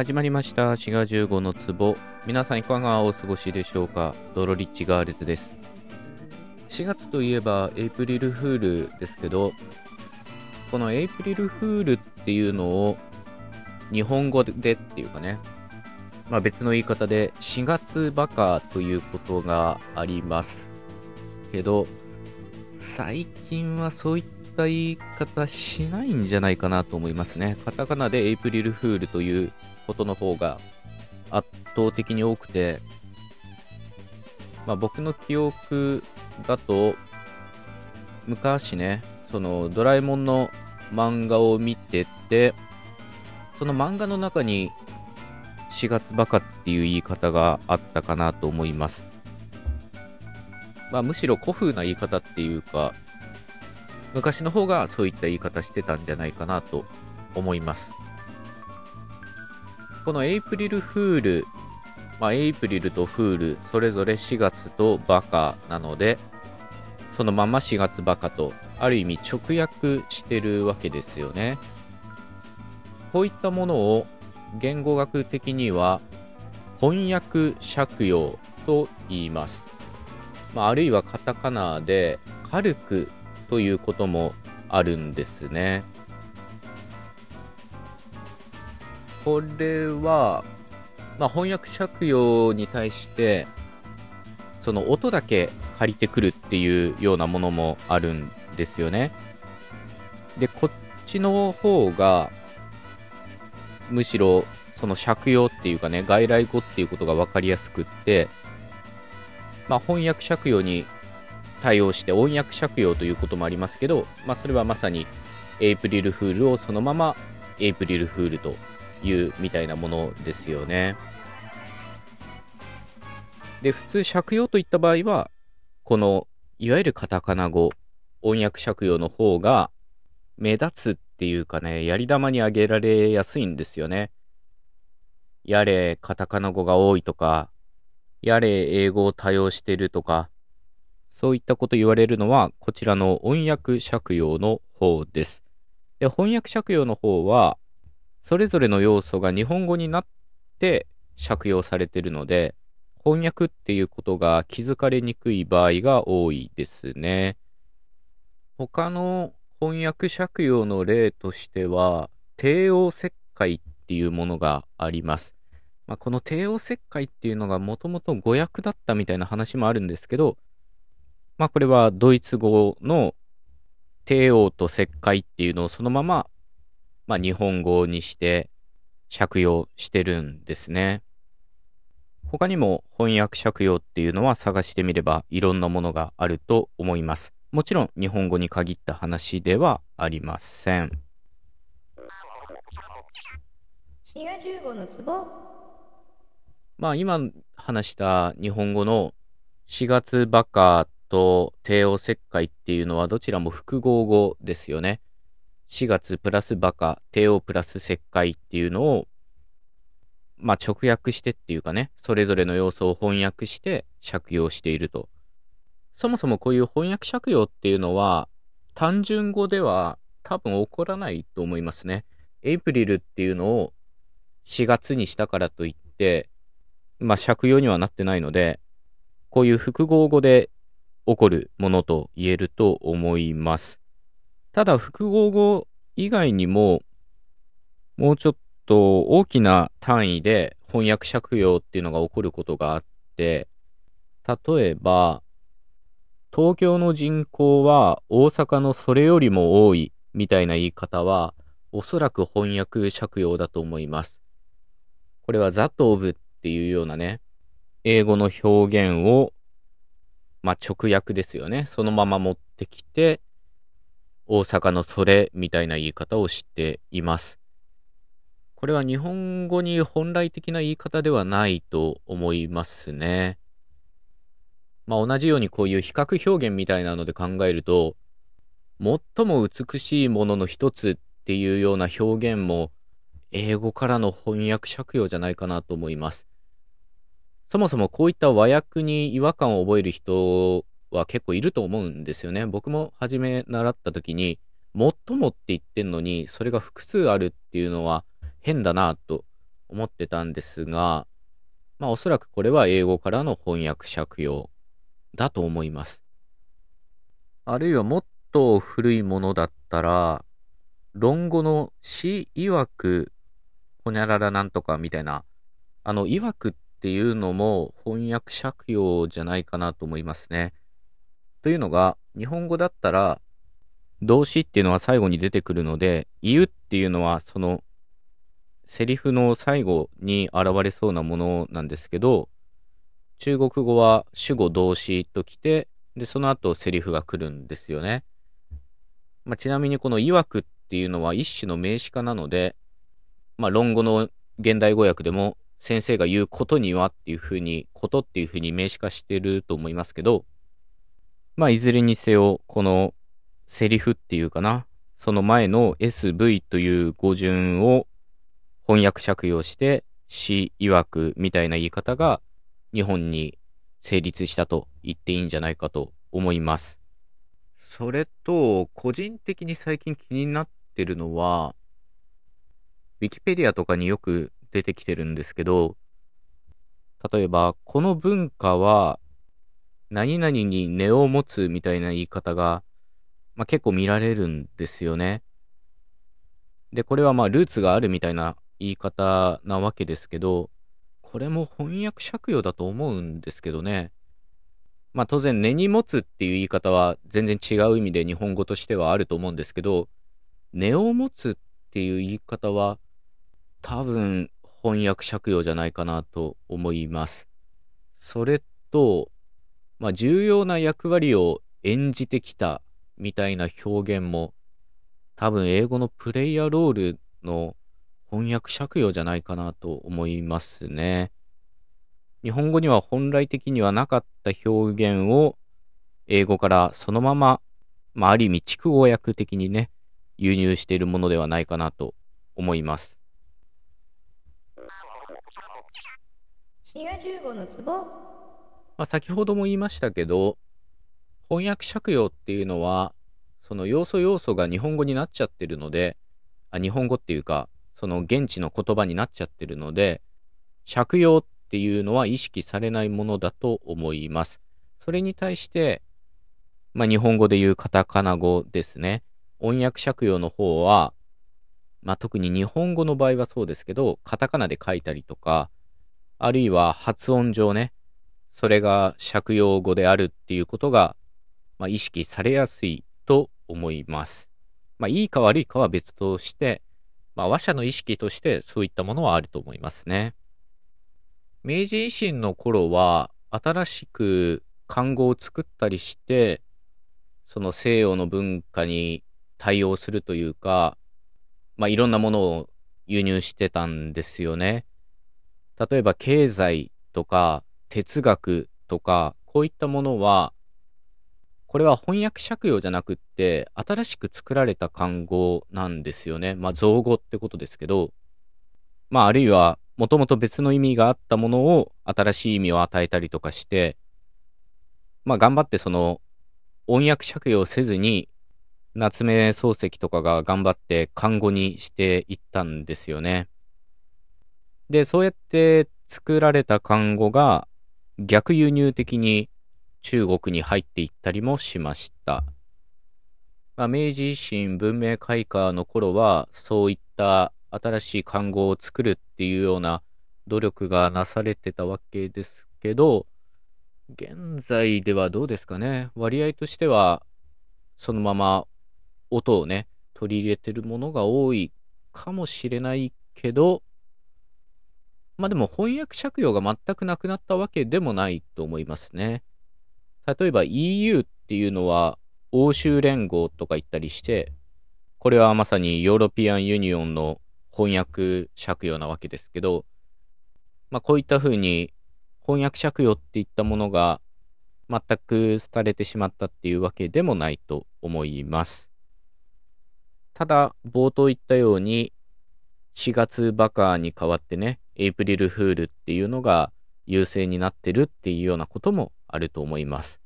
始まりました。滋賀15の壺。皆さんいかがお過ごしでしょうか？ドロリッチガールズです。4月といえばエイプリルフールですけどこのエイプリルフールっていうのを日本語でっていうかねまあ別の言い方で4月バカということがありますけど最近はそういった言い方しないんじゃないかなと思いますね。カタカナでエイプリルフールということの方が圧倒的に多くて、まあ、僕の記憶だと、昔ね、そのドラえもんの漫画を見てて、その漫画の中に4月バカっていう言い方があったかなと思います。まあ、むしろ古風な言い方っていうか、昔の方がそういった言い方してたんじゃないかなと思います。このエイプリルフール、まあ、エイプリルとフール、それぞれ4月とバカなので、そのまま4月バカと、ある意味直訳してるわけですよね。こういったものを言語学的には翻訳借用と言います。まあ、あるいはカタカナでカルクということもあるんですね。これは、まあ、翻訳借用に対して、その音だけ借りてくるっていうようなものもあるんですよね。で、こっちの方が、むしろその借用っていうかね、外来語っていうことが分かりやすくって、まあ、翻訳借用に対応して音訳借用ということもありますけど、まあ、それはまさにエイプリルフールをそのままエイプリルフールというみたいなものですよね。で、普通借用といった場合は、このいわゆるカタカナ語、音訳借用の方が目立つっていうかね、やり玉に挙げられやすいんですよね。やれカタカナ語が多いとか、やれ英語を多用してるとか、そういったこと言われるのは、こちらの音訳借用の方です。で、翻訳借用の方は、それぞれの要素が日本語になって借用されているので、翻訳っていうことが気づかれにくい場合が多いですね。他の翻訳借用の例としては、帝王切開っていうものがあります。まあ、この帝王切開っていうのがもともと語訳だったみたいな話もあるんですけど、まあこれはドイツ語の帝王と石灰っていうのをそのまま、まあ日本語にして借用してるんですね。他にも翻訳借用っていうのは探してみればいろんなものがあると思います。もちろん日本語に限った話ではありません。まあ今話した日本語の4月バカと帝王切開っていうのはどちらも複合語ですよね。4月プラスバカ、帝王プラス切開っていうのを、まあ、直訳してっていうかね、それぞれの要素を翻訳して借用していると。そもそもこういう翻訳借用っていうのは、単純語では多分起こらないと思いますね。エイプリルっていうのを4月にしたからといって、まあ、借用にはなってないので、こういう複合語で起こるものと言えると思います。ただ、複合語以外にも、もうちょっと大きな単位で翻訳借用っていうのが起こることがあって、例えば、東京の人口は大阪のそれよりも多いみたいな言い方は、おそらく翻訳借用だと思います。これは that of っていうようなね、英語の表現をまあ、直訳ですよね。そのまま持ってきて、大阪のそれみたいな言い方をしています。これは日本語に本来的な言い方ではないと思いますね。まあ、同じようにこういう比較表現みたいなので考えると、最も美しいものの一つっていうような表現も英語からの翻訳借用じゃないかなと思います。そもそもこういった和訳に違和感を覚える人は結構いると思うんですよね。僕も初め習った時に、最もって言ってんのに、それが複数あるっていうのは変だなと思ってたんですが、まあおそらくこれは英語からの翻訳借用だと思います。あるいはもっと古いものだったら、論語の詩曰く、ほにゃららなんとかみたいな、あの、曰くっっていうのも翻訳借用じゃないかなと思いますね。というのが、日本語だったら、動詞っていうのは最後に出てくるので、言うっていうのはそのセリフの最後に現れそうなものなんですけど、中国語は主語動詞ときて、で、その後セリフが来るんですよね。まあ、ちなみにこの曰くっていうのは一種の名詞化なので、まあ、論語の現代語訳でも先生が言うことにはっていうふうに、ことっていうふうに名詞化してると思いますけど、まあ、いずれにせよ、このセリフっていうかな、その前の SV という語順を翻訳借用して、詩曰くみたいな言い方が日本に成立したと言っていいんじゃないかと思います。それと、個人的に最近気になってるのは、ウィキペディアとかによく出てきてるんですけど、例えば、この文化は、何々に根を持つみたいな言い方がまあ、結構見られるんですよね。で、これはまあルーツがあるみたいな言い方なわけですけど、これも翻訳借用だと思うんですけどね。まあ当然根に持つっていう言い方は全然違う意味で日本語としてはあると思うんですけど、根を持つっていう言い方は多分翻訳借用じゃないかなと思います。それと、まあ重要な役割を演じてきたみたいな表現も多分英語のプレイヤーロールの翻訳借用じゃないかなと思いますね。日本語には本来的にはなかった表現を英語からそのまま、まあ、ある意味筑語訳的にね、輸入しているものではないかなと思います。まあ、先ほども言いましたけど、翻訳借用っていうのは、その要素要素が日本語になっちゃってるので、あ日本語っていうか、その現地の言葉になっちゃってるので、借用っていうのは意識されないものだと思います。それに対して、まあ、日本語で言うカタカナ語ですね。音訳借用の方は、まあ、特に日本語の場合はそうですけど、カタカナで書いたりとか、あるいは発音上ね、それが借用語であるっていうことがまあ、意識されやすいと思います。まあ、いいか悪いかは別として、まあ、話者の意識としてそういったものはあると思いますね。明治維新の頃は、新しく漢語を作ったりして、その西洋の文化に対応するというか、まあ、いろんなものを輸入してたんですよね。例えば経済とか哲学とか、こういったものは、これは翻訳借用じゃなくって、新しく作られた漢語なんですよね。まあ、造語ってことですけど、まあ、あるいは、もともと別の意味があったものを新しい意味を与えたりとかして、まあ、頑張ってその、音訳借用せずに、夏目漱石とかが頑張って漢語にしていったんですよね。で、そうやって作られた漢語が逆輸入的に中国に入っていったりもしました。まあ、明治維新文明開化の頃は、そういった新しい漢語を作るっていうような努力がなされてたわけですけど、現在ではどうですかね。割合としては、そのまま音をね、取り入れてるものが多いかもしれないけど、まあでも翻訳借用が全くなくなったわけでもないと思いますね。例えば EU っていうのは欧州連合とか言ったりして、これはまさに European Union の翻訳借用なわけですけど、まあこういった風に翻訳借用っていったものが全く廃れてしまったっていうわけでもないと思います。ただ、冒頭言ったように、4月バカに代わってね、エイプリルフールっていうのが優勢になってるっていうようなこともあると思います。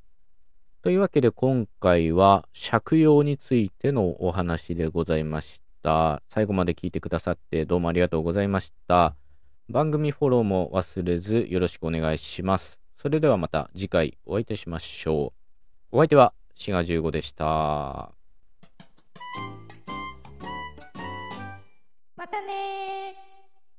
というわけで今回は借用についてのお話でございました。最後まで聞いてくださってどうもありがとうございました。番組フォローも忘れずよろしくお願いします。それではまた次回お会いいたしましょう。お相手はシガ15でした。